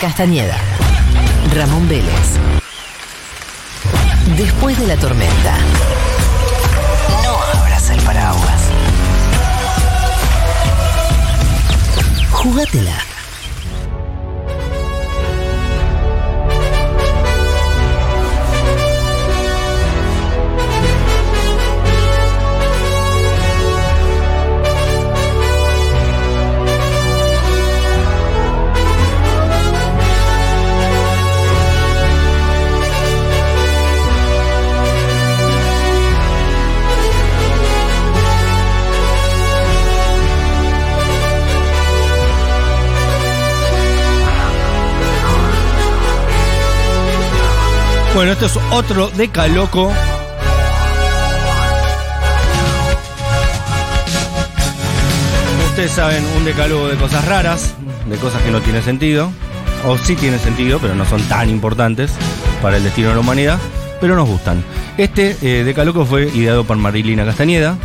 Castañeda. Ramón Vélez. Después de la tormenta. No abras el paraguas. Jugátela. Bueno, esto es otro decaloco. Ustedes saben, un decálogo de cosas raras, de cosas que no tienen sentido, o sí tienen sentido, pero no son tan importantes para el destino de la humanidad, pero nos gustan. Este eh, decaloco fue ideado por Marilina Castañeda.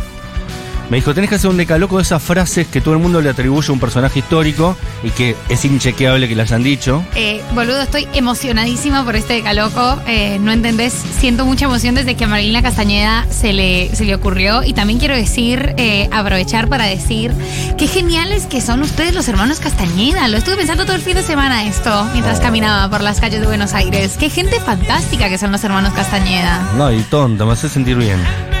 Me dijo, tenés que hacer un decaloco de esas frases que todo el mundo le atribuye a un personaje histórico y que es inchequeable que le hayan dicho. Eh, boludo, estoy emocionadísima por este decaloco. Eh, no entendés, siento mucha emoción desde que a Marilina Castañeda se le, se le ocurrió. Y también quiero decir, eh, aprovechar para decir, qué geniales que son ustedes los hermanos Castañeda. Lo estuve pensando todo el fin de semana esto, mientras Oh. caminaba por las calles de Buenos Aires. Qué gente fantástica que son los hermanos Castañeda. No, y tonta, me hace sentir bien.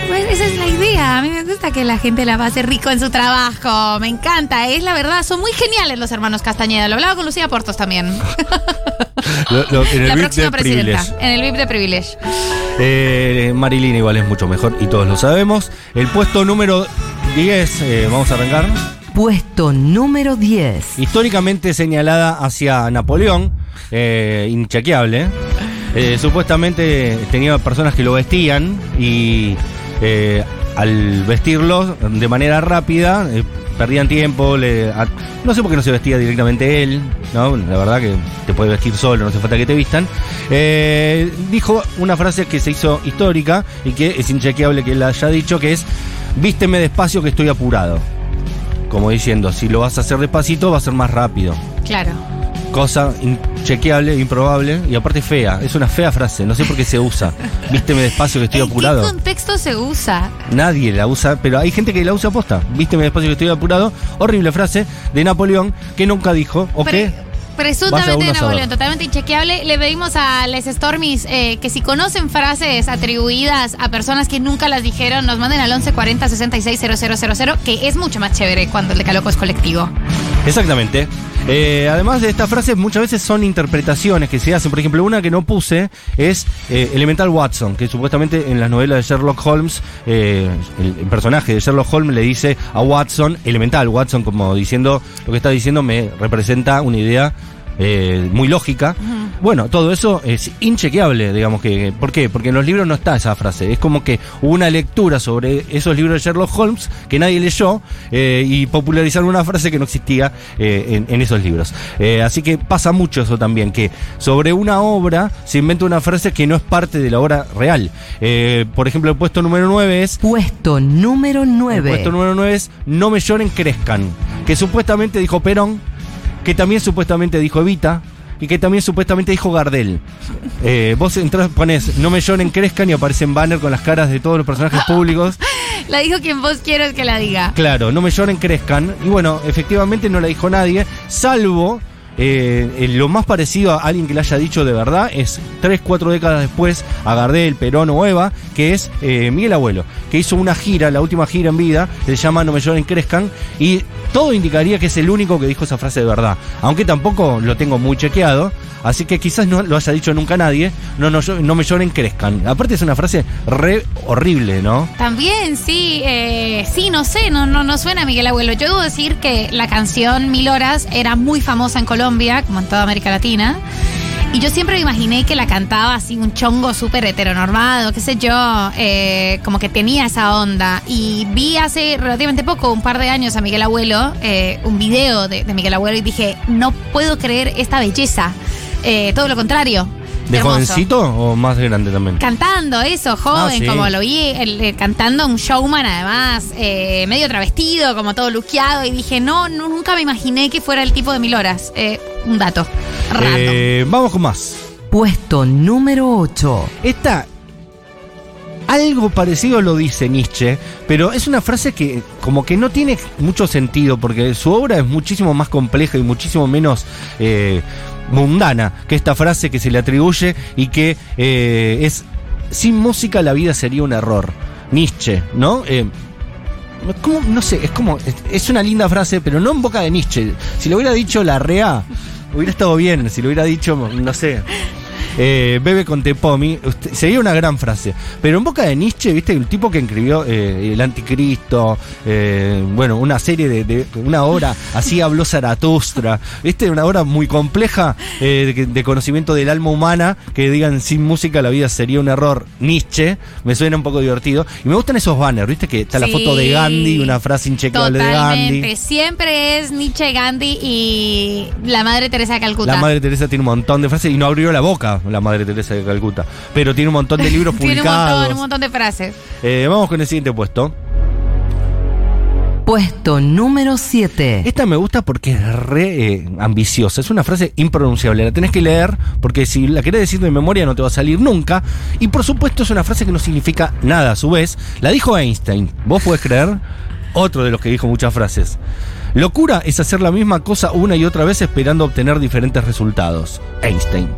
Pues esa es la idea. A mí me gusta que la gente la pase rico en su trabajo. Me encanta, es la verdad. Son muy geniales los hermanos Castañeda. Lo hablaba con Lucía Portos también. Lo- lo- en el la VIP próxima de presidenta. Privilege. En el VIP de Privilege. Eh, Marilina igual es mucho mejor y todos lo sabemos. El puesto número 10, eh, vamos a arrancar. Puesto número 10. Históricamente señalada hacia Napoleón, eh, inchequeable. Eh, supuestamente tenía personas que lo vestían y eh, al vestirlo de manera rápida eh, perdían tiempo. le- a- no sé por qué no se vestía directamente él, ¿no? La verdad que te puedes vestir solo, no hace falta que te vistan. Eh, dijo una frase que se hizo histórica y que es inchequeable que él haya dicho, que es, vísteme despacio que estoy apurado. Como diciendo, si lo vas a hacer despacito, va a ser más rápido. Claro. Cosa inchequeable, improbable y aparte fea. Es una fea frase, no sé por qué se usa. Vísteme despacio que estoy ¿En apurado. qué contexto se usa? Nadie la usa, pero hay gente que la usa posta. Vísteme despacio que estoy apurado. Horrible frase de Napoleón que nunca dijo, o qué. Presuntamente de. Napoleón, totalmente inchequeable. Le pedimos a Les Stormies eh, que si conocen frases atribuidas a personas que nunca las dijeron, nos manden al 1140 660000, que es mucho más chévere cuando el decaloco es colectivo. Exactamente. Eh, además de estas frases, muchas veces son interpretaciones que se hacen. Por ejemplo, una que no puse es eh, Elemental Watson, que supuestamente en las novelas de Sherlock Holmes, eh, el, el personaje de Sherlock Holmes le dice a Watson, Elemental Watson, como diciendo, lo que está diciendo me representa una idea eh, muy lógica. Bueno, todo eso es inchequeable, digamos que. ¿Por qué? Porque en los libros no está esa frase. Es como que hubo una lectura sobre esos libros de Sherlock Holmes que nadie leyó eh, y popularizaron una frase que no existía eh, en, en esos libros. Eh, así que pasa mucho eso también, que sobre una obra se inventa una frase que no es parte de la obra real. Eh, por ejemplo, el puesto número 9 es Puesto número el 9. puesto número 9 es No me lloren, crezcan. Que supuestamente dijo Perón, que también supuestamente dijo Evita, y que también supuestamente dijo Gardel. Eh, vos entras, pones No me lloren, crezcan y aparecen banner con las caras de todos los personajes públicos. La dijo quien vos quieres que la diga. Claro, No me lloren, crezcan. Y bueno, efectivamente no la dijo nadie, salvo. eh, eh, lo más parecido a alguien que le haya dicho de verdad es tres, cuatro décadas después a Gardel, Perón o Eva, que es eh, Miguel Abuelo, que hizo una gira, la última gira en vida, que se llama No me lloren, crezcan, y todo indicaría que es el único que dijo esa frase de verdad, aunque tampoco lo tengo muy chequeado, así que quizás no lo haya dicho nunca nadie, no, no, no me lloren, crezcan. Aparte es una frase re horrible, ¿no? También, sí, eh, sí, no sé, no, no, no suena Miguel Abuelo. Yo debo decir que la canción Mil Horas era muy famosa en Colombia, como en toda América Latina. Y yo siempre me imaginé que la cantaba así un chongo súper heteronormado, qué sé yo, eh, como que tenía esa onda. Y vi hace relativamente poco, un par de años, a Miguel Abuelo, eh, un video de, de Miguel Abuelo y dije, no puedo creer esta belleza. Eh, todo lo contrario. ¿De Hermoso. jovencito o más grande también? Cantando eso, joven, Ah, sí. como lo vi, el- eh, cantando un showman además, eh, medio travestido, como todo luqueado, y dije, no, no, nunca me imaginé que fuera el tipo de mil horas. Eh, un dato. Eh, vamos con más. Puesto número 8. Esta. Algo parecido lo dice Nietzsche, pero es una frase que como que no tiene mucho sentido porque su obra es muchísimo más compleja y muchísimo menos eh, mundana que esta frase que se le atribuye y que eh, es sin música la vida sería un error. Nietzsche, ¿no? Eh. No sé, es como. Es una linda frase, pero no en boca de Nietzsche. Si lo hubiera dicho la REA, hubiera estado bien. Si lo hubiera dicho, no sé. Eh, bebe con Tepomi, usted- sería una gran frase. Pero en boca de Nietzsche, viste, el tipo que escribió eh, El Anticristo, eh, bueno, una serie de, de- una obra, así habló Zaratustra, viste, una obra muy compleja eh, de, de conocimiento del alma humana, que digan sin música la vida sería un error. Nietzsche, me suena un poco divertido. Y me gustan esos banners, viste, que está la foto de Gandhi, una frase inchequeable de Totalmente. Gandhi. Siempre es Nietzsche, Gandhi y la madre Teresa de Calcuta. La Madre Teresa tiene un montón de frases y no abrió la boca la Madre Teresa de Calcuta. Pero tiene un montón de libros Tiene un publicados. montón, un montón de frases. Eh, vamos con el siguiente puesto. Puesto número 7. Esta me gusta porque es re eh, ambiciosa. Es una frase impronunciable. La tenés que leer porque si la querés decir de memoria no te va a salir nunca. Y por supuesto es una frase que no significa nada a su vez. La dijo Einstein. ¿Vos podés creer? Otro de los que dijo muchas frases. Locura es hacer la misma cosa una y otra vez esperando obtener diferentes resultados. Einstein.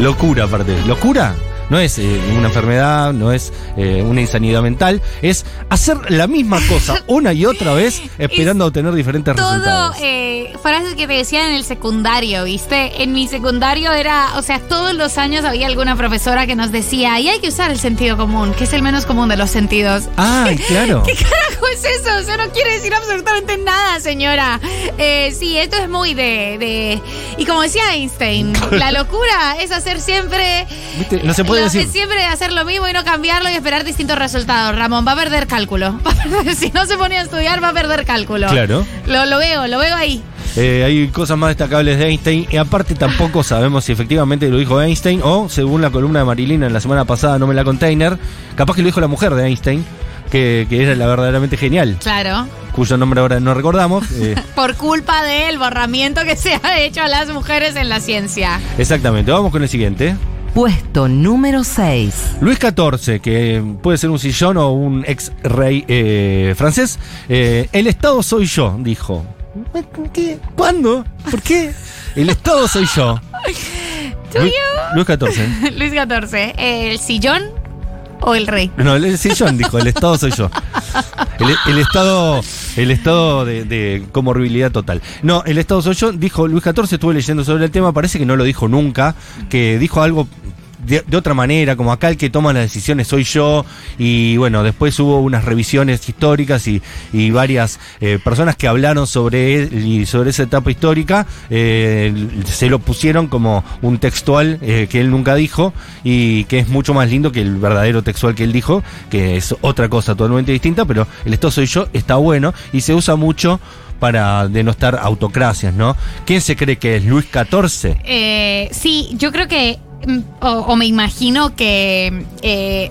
Locura, aparte. Locura no es eh, una enfermedad, no es eh, una insanidad mental, es hacer la misma cosa una y otra vez esperando obtener diferentes Todo resultados. eh, frases que te decían en el secundario, ¿viste? En mi secundario era, o sea, todos los años había alguna profesora que nos decía, y hay que usar el sentido común, que es el menos común de los sentidos. Ay, claro. ¿Qué carajo es eso? Eso no quiere decir absolutamente nada, señora. Eh, sí, esto es muy de, de- Y como decía Einstein, la locura es hacer siempre... ¿Viste? No se puede lo- decir. es siempre hacer lo mismo y no cambiarlo y esperar distintos resultados. Ramón, va a perder cálculo. Va a perder- si no se ponía a estudiar, va a perder cálculo. Claro. Lo, lo veo, lo veo ahí. Eh, hay cosas más destacables de Einstein y aparte tampoco sabemos si efectivamente lo dijo Einstein o según la columna de Marilina en la semana pasada, no me la container, capaz que lo dijo la mujer de Einstein, que, que era la verdaderamente genial, Claro. cuyo nombre ahora no recordamos. eh, Por culpa del borramiento que se ha hecho a las mujeres en la ciencia. exactamente, vamos con el siguiente. Puesto número 6. Luis XIV, que puede ser un sillón o un ex rey eh, francés, eh, el Estado soy yo, dijo. ¿Qué? ¿Cuándo? ¿Por qué? El Estado soy yo. Luis XIV. Luis XIV, ¿el sillón o el rey? No, el sillón dijo, el Estado soy yo. El, Estado, el Estado de, de comorbilidad total. No, el Estado soy yo, dijo Luis XIV, estuve leyendo sobre el tema, parece que no lo dijo nunca, que dijo algo de, otra manera, como acá el que toma las decisiones soy yo, y bueno, después hubo unas revisiones históricas y, y varias eh, personas que hablaron sobre sobre esa etapa histórica, eh, se lo pusieron como un textual eh, que él nunca dijo y que es mucho más lindo que el verdadero textual que él dijo, que es otra cosa totalmente distinta, pero el esto soy yo está bueno y se usa mucho para denostar autocracias, ¿no? ¿Quién se cree que es Luis XIV? Eh, sí, yo creo que, o, me imagino que eh,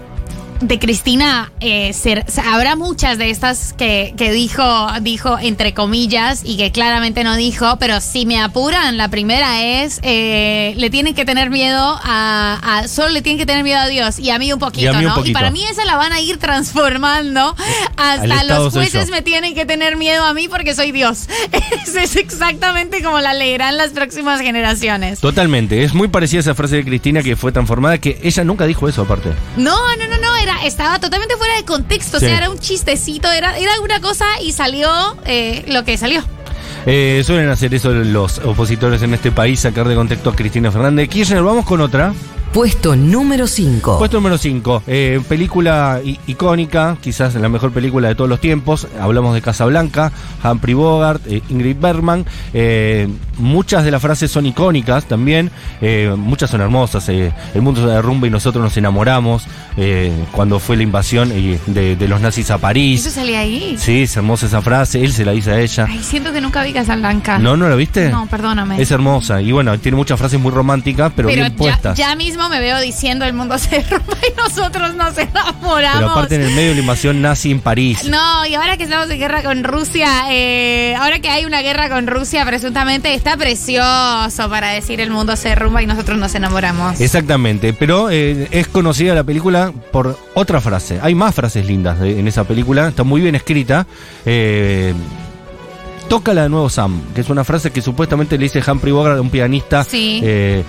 de Cristina eh, ser- habrá muchas de estas que, que dijo, dijo entre comillas y que claramente no dijo, pero si me apuran, la primera es, eh, le tienen que tener miedo a, a- solo le tienen que tener miedo a Dios y a mí un poquito, Y un ¿no? Y para mí esa la van a ir transformando hasta los jueces me tienen que tener miedo a mí porque soy Dios. Eso es exactamente como la leerán las próximas generaciones. Totalmente, es muy parecida a esa frase de Cristina que fue transformada, que ella nunca dijo eso aparte. No, no, no, no, era, estaba totalmente fuera de contexto, Sí. o sea, era un chistecito, era, era una cosa y salió eh, lo que salió. Eh, suelen hacer eso los opositores en este país, sacar de contexto a Cristina Fernández de Kirchner. Vamos con otra. Puesto número 5. Puesto número 5, película i- icónica, quizás la mejor película de todos los tiempos. Hablamos de Casablanca, Humphrey Bogart, eh, Ingrid Bergman. Eh, muchas de las frases son icónicas también, eh, muchas son hermosas. eh, el mundo se derrumba y nosotros nos enamoramos. eh, cuando fue la invasión eh, de, de los nazis a ¿Eso París. salía ahí? Sí, es hermosa esa frase, él se la dice a ella. Ay, siento que nunca vi Casablanca. ¿No, no la viste? No, perdóname. Es hermosa y bueno, tiene muchas frases muy románticas, pero, Pero bien ya, puestas. ya mismo me veo diciendo el mundo se derrumba y nosotros nos enamoramos. pero aparte en el medio de la invasión nazi en París. No, y ahora que estamos en guerra con Rusia, eh, ahora que hay una guerra con Rusia, presuntamente está precioso para decir el mundo se derrumba y nosotros nos enamoramos. Exactamente, pero eh, es conocida la película por otra frase. Hay más frases lindas de- en esa película, está muy bien escrita. Eh, Tócala de nuevo Sam, que es una frase que supuestamente le dice Humphrey Bogart un pianista Sí. eh,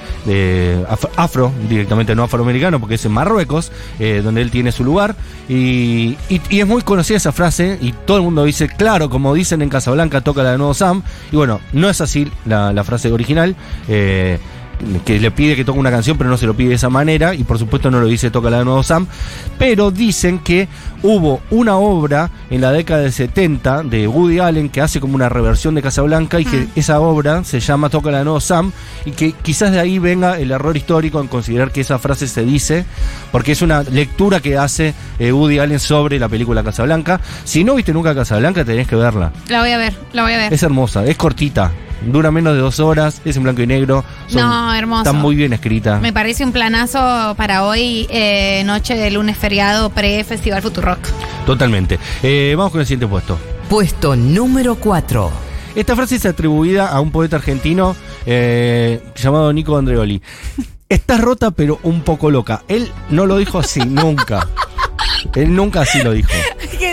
af- afro, directamente no afroamericano, porque es en Marruecos, eh, donde él tiene su lugar. Y, y- y es muy conocida esa frase, y todo el mundo dice, claro, como dicen en Casablanca, tócala de nuevo Sam. Y bueno, no es así la, la frase original. Que le pide que toque una canción, pero no se lo pide de esa manera, y por supuesto no lo dice Tócala de nuevo Sam, pero dicen que hubo una obra en la década del 70 de Woody Allen que hace como una reversión de Casablanca y que esa obra se llama Tócala de nuevo Sam, y que quizás de ahí venga el error histórico en considerar que esa frase se dice, porque es una lectura que hace eh, Woody Allen sobre la película Casablanca. Si no viste nunca Casablanca, tenés que verla. La voy a ver, la voy a ver. Es hermosa, es cortita, dura menos de dos horas, es en blanco y negro. No, hermoso. Está muy bien escrita. Me parece un planazo para hoy, eh, noche de lunes feriado pre-Festival Futurock. Totalmente. Eh, vamos con el siguiente puesto. Puesto número 4. Esta frase es atribuida a un poeta argentino eh, llamado Nico Andreoli. Estás rota pero un poco loca. Él no lo dijo así, nunca. Él nunca así lo dijo.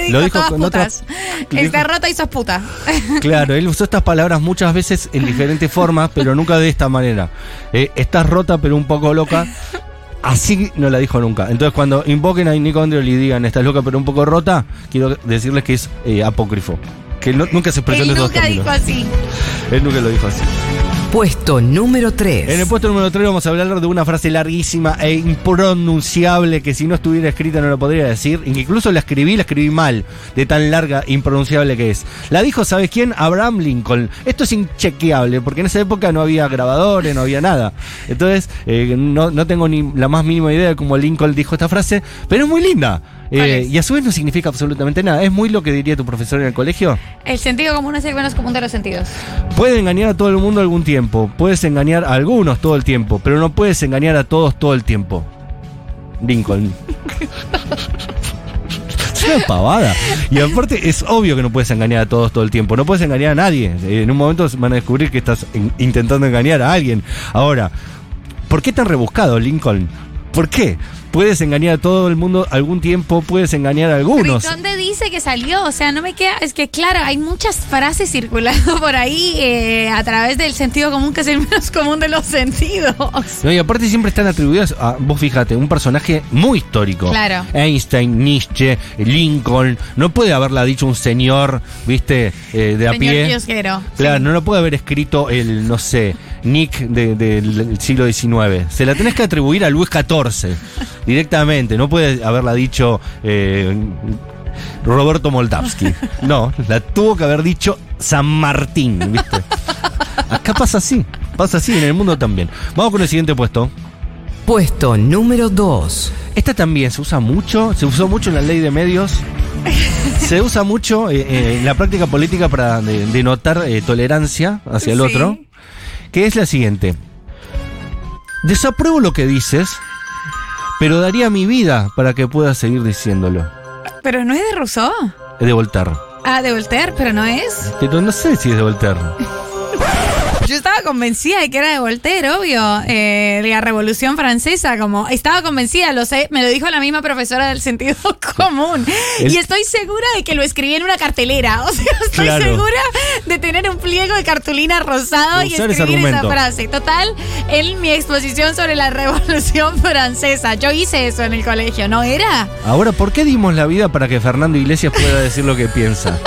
¿Qué Lo dijo con putas. otra- Está rota y sos puta. Claro, él usó estas palabras muchas veces en diferentes formas, pero nunca de esta manera. Eh, estás rota pero un poco loca. Así no la dijo nunca. Entonces, cuando invoquen a Nico Andreoli y digan estás loca pero un poco rota, quiero decirles que es eh, apócrifo. Que no- nunca se expresó en Él esos nunca dijo así. Él nunca lo dijo así. Puesto número 3. En el puesto número 3 vamos a hablar de una frase larguísima e impronunciable que si no estuviera escrita no lo podría decir. Incluso la escribí, la escribí mal, de tan larga e impronunciable que es. La dijo, ¿sabes quién? Abraham Lincoln. Esto es inchequeable, porque en esa época no había grabadores, no había nada. Entonces, eh, no, no tengo ni la más mínima idea de cómo Lincoln dijo esta frase, pero es muy linda. ¿Cuál Eh, y a su vez no significa absolutamente nada. Es muy lo que diría tu profesor en el colegio. El sentido común es el menos común de los sentidos. Puedes engañar a todo el mundo algún tiempo, puedes engañar a algunos todo el tiempo, pero no puedes engañar a todos todo el tiempo. Lincoln. Es una pavada. Y aparte es obvio que no puedes engañar a todos todo el tiempo. No puedes engañar a nadie. En un momento van a descubrir que estás in- intentando engañar a alguien. Ahora, ¿por qué tan rebuscado, Lincoln? ¿Por qué? Puedes engañar a todo el mundo algún tiempo, puedes engañar a algunos. ¿Y ¿Dónde dice que salió? O sea, no me queda. Es que, claro, hay muchas frases circulando por ahí eh, a través del sentido común, que es el menos común de los sentidos. No, y aparte siempre están atribuidas a, vos fíjate, un personaje muy histórico. Claro. Einstein, Nietzsche, Lincoln. No puede haberla dicho un señor, viste, eh, de a Señor pie. kiosquero. Claro, Sí. no lo puede haber escrito el, no sé, Nick de- del siglo XIX. Se la tenés que atribuir a Luis XIV directamente. No puede haberla dicho eh, Roberto Moldavsky. No, la tuvo que haber dicho San Martín, ¿viste? Acá pasa así, pasa así en el mundo también. Vamos con el siguiente puesto. Puesto número 2. Esta también se usa mucho, se usó mucho en la ley de medios. Se usa mucho eh, eh, en la práctica política para de- denotar eh, tolerancia hacia el Sí. otro, que es la siguiente. Desapruebo lo que dices, pero daría mi vida para que puedas seguir diciéndolo. Pero no es de Rousseau. Es de Voltaire. Ah, de Voltaire, pero no es. Pero no sé si es de Voltaire. Yo estaba convencida de que era de Voltaire, obvio, eh, de la Revolución Francesa, como estaba convencida, lo sé, me lo dijo la misma profesora del sentido común. El- Y estoy segura de que lo escribí en una cartelera, o sea, estoy Claro. segura de tener un pliego de cartulina rosado y escribir esa frase. Total, en mi exposición sobre la Revolución Francesa, yo hice eso en el colegio, ¿no era? Ahora, ¿por qué dimos la vida para que Fernando Iglesias pueda decir lo que piensa?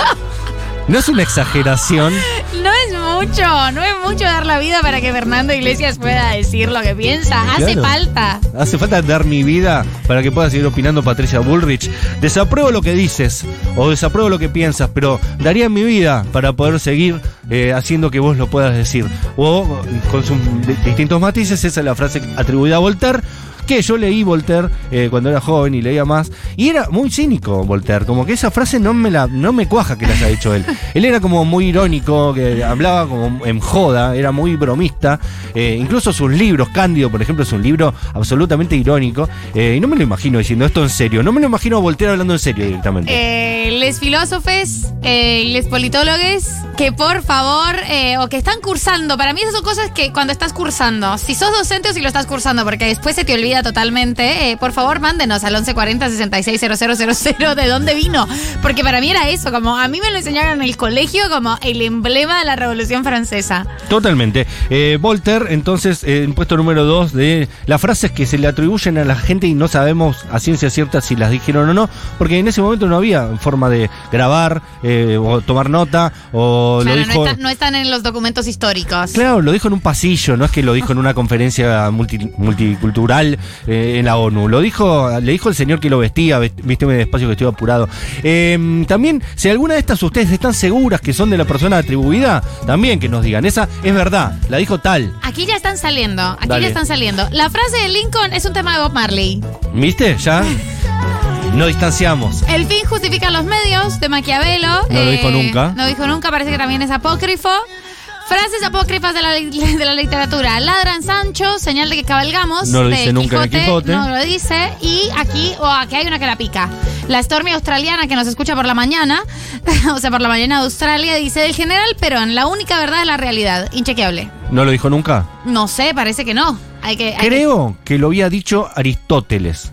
¿No es una exageración? No mucho, no es mucho dar la vida para que Fernando Iglesias pueda decir lo que piensa. Hace Claro. falta. Hace falta dar mi vida para que pueda seguir opinando Patricia Bullrich. Desapruebo lo que dices o desapruebo lo que piensas, pero daría mi vida para poder seguir eh, haciendo que vos lo puedas decir. O con sus di- distintos matices, esa es la frase atribuida a Voltaire. Que yo leí Voltaire eh, cuando era joven y leía más. Y era muy cínico Voltaire. Como que esa frase no me la no me cuaja que la haya dicho él. Él era como muy irónico, que hablaba como en joda, era muy bromista. Eh, incluso sus libros, Cándido, por ejemplo, es un libro absolutamente irónico. Eh, y no me lo imagino diciendo esto en serio. No me lo imagino a hablando en serio directamente. Eh, les filósofes eh, les politólogos que por favor, o que están cursando, para mí esas son cosas que cuando estás cursando, si sos docente o si lo estás cursando, porque después se te olvida totalmente, por favor mándenos al 1140 660000 de dónde vino, porque para mí era eso, como a mí me lo enseñaron en el colegio como el emblema de la Revolución Francesa. Totalmente. Eh, Voltaire, entonces, eh, en puesto número 2 de las frases que se le atribuyen a la gente y no sabemos a ciencia cierta si las dijeron o no, porque en ese momento no había forma de grabar eh, o tomar nota o Claro, lo dijo... no, está- no están en los documentos históricos. Claro, lo dijo en un pasillo, no es que lo dijo en una conferencia multi- multicultural eh, en la ONU. Lo dijo, le dijo el señor que lo vestía, "Vest- vísteme despacio que estoy apurado. Eh, también, si alguna de estas ustedes están seguras que son de la persona atribuida, también que nos digan. Esa es verdad, la dijo tal. Aquí ya están saliendo, aquí Dale. ya están saliendo. La frase de Lincoln es un tema de Bob Marley. ¿Viste? Ya nos distanciamos. El fin justifica los medios de Maquiavelo. eh, No lo dijo nunca. No dijo nunca, parece que también es apócrifo. Frases apócrifas de la, de la literatura. Ladran Sancho, señal de que cabalgamos. No lo de dice nunca en el Quijote. No lo dice. Y aquí, o aquí hay una que la pica. La Stormy australiana que nos escucha por la mañana, o sea, por la mañana de Australia, dice: Del general Perón, la única verdad es la realidad. Inchequeable. ¿No lo dijo nunca? No sé, parece que no. Hay que. hay que- Creo que lo había dicho Aristóteles.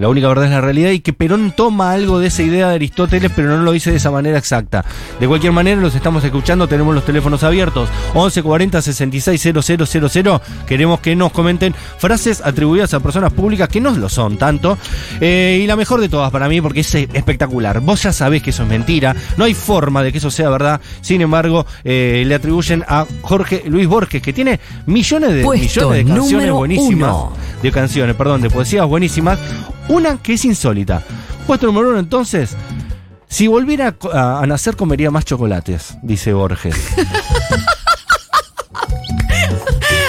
La única verdad es la realidad y que Perón toma algo de esa idea de Aristóteles, pero no lo dice de esa manera exacta. De cualquier manera, los estamos escuchando, tenemos los teléfonos abiertos. 1140 660000. Queremos que nos comenten frases atribuidas a personas públicas que no lo son tanto. Eh, y la mejor de todas para mí, porque es espectacular. Vos ya sabés que eso es mentira, no hay forma de que eso sea verdad. Sin embargo, eh, le atribuyen a Jorge Luis Borges, que tiene millones de, Puesto millones de canciones buenísimas. uno. De canciones, perdón, de poesías buenísimas. Una que es insólita. Puesto número uno, entonces. Si volviera a nacer, comería más chocolates, dice Borges.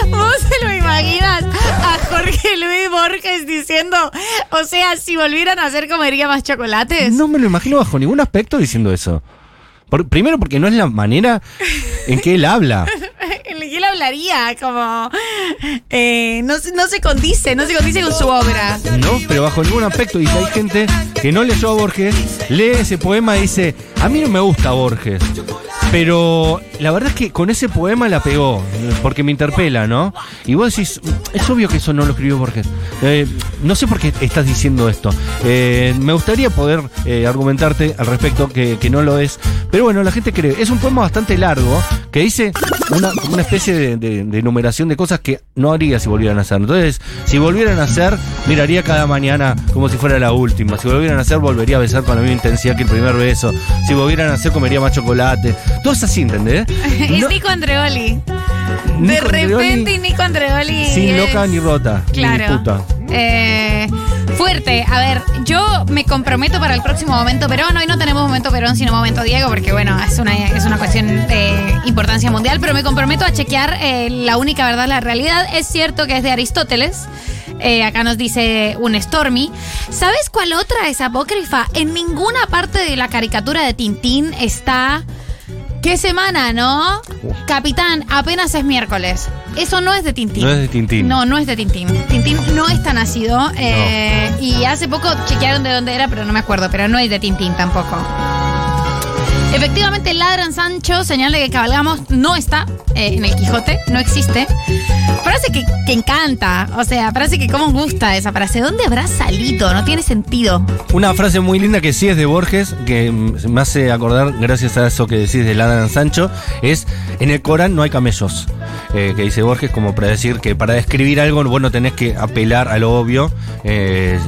¿Vos se lo imaginas a Jorge Luis Borges diciendo, o sea, si volvieran a hacer comería más chocolates? No me lo imagino bajo ningún aspecto diciendo eso. Por- primero porque no es la manera en que él habla. En el que él como... eh, no, no se condice, no se condice con su obra. No, pero bajo ningún aspecto. Y hay gente que no leyó a Borges, lee ese poema y dice, a mí no me gusta Borges. Pero la verdad es que con ese poema la pegó, porque me interpela, ¿no? Y vos decís, es obvio que eso no lo escribió Borges. Eh, no sé por qué estás diciendo esto. Eh, me gustaría poder eh, argumentarte al respecto que, que no lo es. Pero bueno, la gente cree. Es un poema bastante largo que dice una, especie de, de- de enumeración de cosas que no haría si volvieran a hacer. Entonces, si volvieran a hacer, miraría cada mañana como si fuera la última. Si volvieran a hacer, volvería a besar con la misma intensidad que el primer beso. Si volvieran a hacer, comería más chocolate. Todo es así, ¿entendés? Es No- Nico Andreoli. De Nico Andreoli, repente Nico Andreoli. Sin es- loca ni rota. Claro. Ni puta. Eh, fuerte. A ver, yo me comprometo para el próximo momento Perón. Hoy no tenemos momento Perón, sino momento Diego, porque bueno, es una, es una cuestión de importancia mundial, pero me comprometo a chequear eh, la única verdad, la realidad. Es cierto que es de Aristóteles. Eh, acá nos dice un Stormy. ¿Sabes cuál otra es apócrifa? En ninguna parte de la caricatura de Tintín está. ¿Qué semana, no? Capitán, apenas es miércoles. Eso no es de Tintín. No es de Tintín. No, no es de Tintín. Tintín no está nacido. eh, Y hace poco chequearon de dónde era, pero no me acuerdo. Pero no es de Tintín tampoco. Efectivamente, Ladran Sancho, señal de que cabalgamos, no está eh, en el Quijote, no existe. Frase que, encanta, o sea, frase que cómo gusta esa frase. ¿Dónde habrá salido? No tiene sentido. Una frase muy linda que sí es de Borges, que mm, me hace acordar, gracias a eso que decís de Ladran Sancho, es en el Corán no hay camellos. Eh, que dice Borges como para decir que para describir algo vos no tenés que apelar a lo obvio. eh,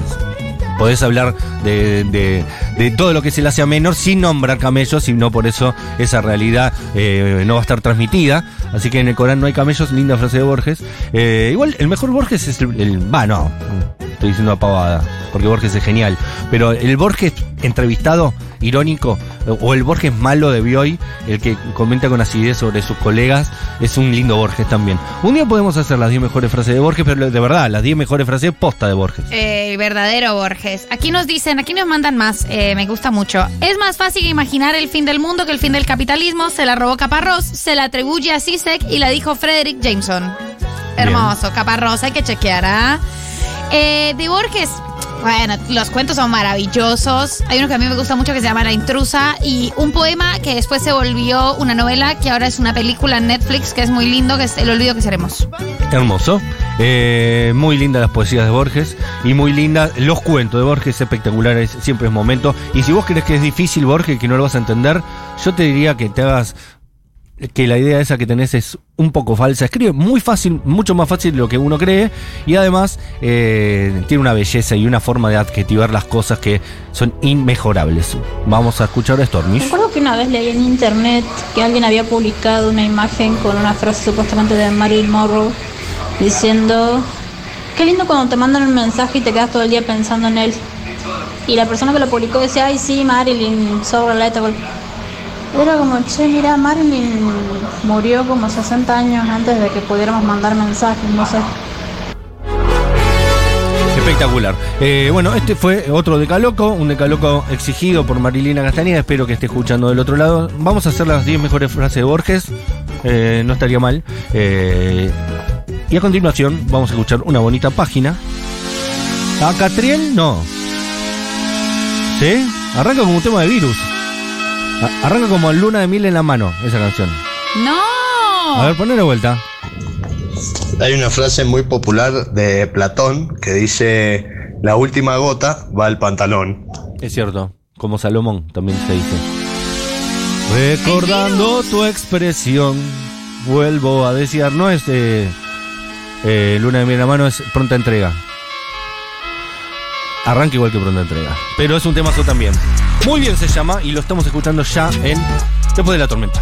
podés hablar de, de- de todo lo que se le hace a menor sin nombrar camellos, y no por eso esa realidad eh, no va a estar transmitida. Así que en el Corán no hay camellos, linda frase de Borges. Eh, igual, el mejor Borges es el. el- Va, no, estoy diciendo una pavada, porque Borges es genial. Pero el Borges entrevistado, irónico, o el Borges malo de Bioy, el que comenta con acidez sobre sus colegas, es un lindo Borges también. Un día podemos hacer las 10 mejores frases de Borges, pero de verdad, las 10 mejores frases posta de Borges. Eh, El verdadero Borges. Aquí nos dicen, aquí nos mandan más, eh, me gusta mucho. Es más fácil imaginar el fin del mundo que el fin del capitalismo. Se la robó Caparrós, se la atribuye a Sisek y la dijo Frederick Jameson. Hermoso, Caparrós, hay que chequear, ¿ah? Eh, de Borges, bueno, los cuentos son maravillosos. Hay uno que a mí me gusta mucho que se llama La intrusa y un poema que después se volvió una novela que ahora es una película en Netflix que es muy lindo, que es El olvido que seremos. Hermoso. Eh, muy lindas las poesías de Borges y muy lindas los cuentos de Borges, espectaculares, siempre es momento. Y si vos crees que es difícil Borges, que no lo vas a entender, yo te diría que te hagas que la idea esa que tenés es un poco falsa. Escribe muy fácil, mucho más fácil de lo que uno cree y además eh, tiene una belleza y una forma de adjetivar las cosas que son inmejorables. Vamos a escuchar a Stormish. Recuerdo que una vez leí en internet que alguien había publicado una imagen con una frase supuestamente de Marilyn Monroe diciendo, qué lindo cuando te mandan un mensaje y te quedas todo el día pensando en él. Y la persona que lo publicó decía, ay sí, Marilyn, so relatable. Era como, che, mira, Marilyn murió como 60 años antes de que pudiéramos mandar mensajes, no sé. Espectacular. Eh, bueno, este fue otro Decaloco, un Decaloco exigido por Marilina Castañeda. Espero que esté escuchando del otro lado. Vamos a hacer las 10 mejores frases de Borges. Eh, no estaría mal. Eh, y a continuación vamos a escuchar una bonita página. ¿A Catriel? No. ¿Sí? Arranca como un tema de virus. A- arranca como luna de mil en la mano, esa canción. ¡No! A ver, ponle vuelta. Hay una frase muy popular de Platón que dice, la última gota va al pantalón. Es cierto, como Salomón también se dice. Recordando tu expresión, vuelvo a decir, no es eh, eh, Luna de mi mano, es pronta entrega. Arranca igual que pronta entrega. Pero es un temazo también. Muy bien se llama y lo estamos escuchando ya en Después de la tormenta.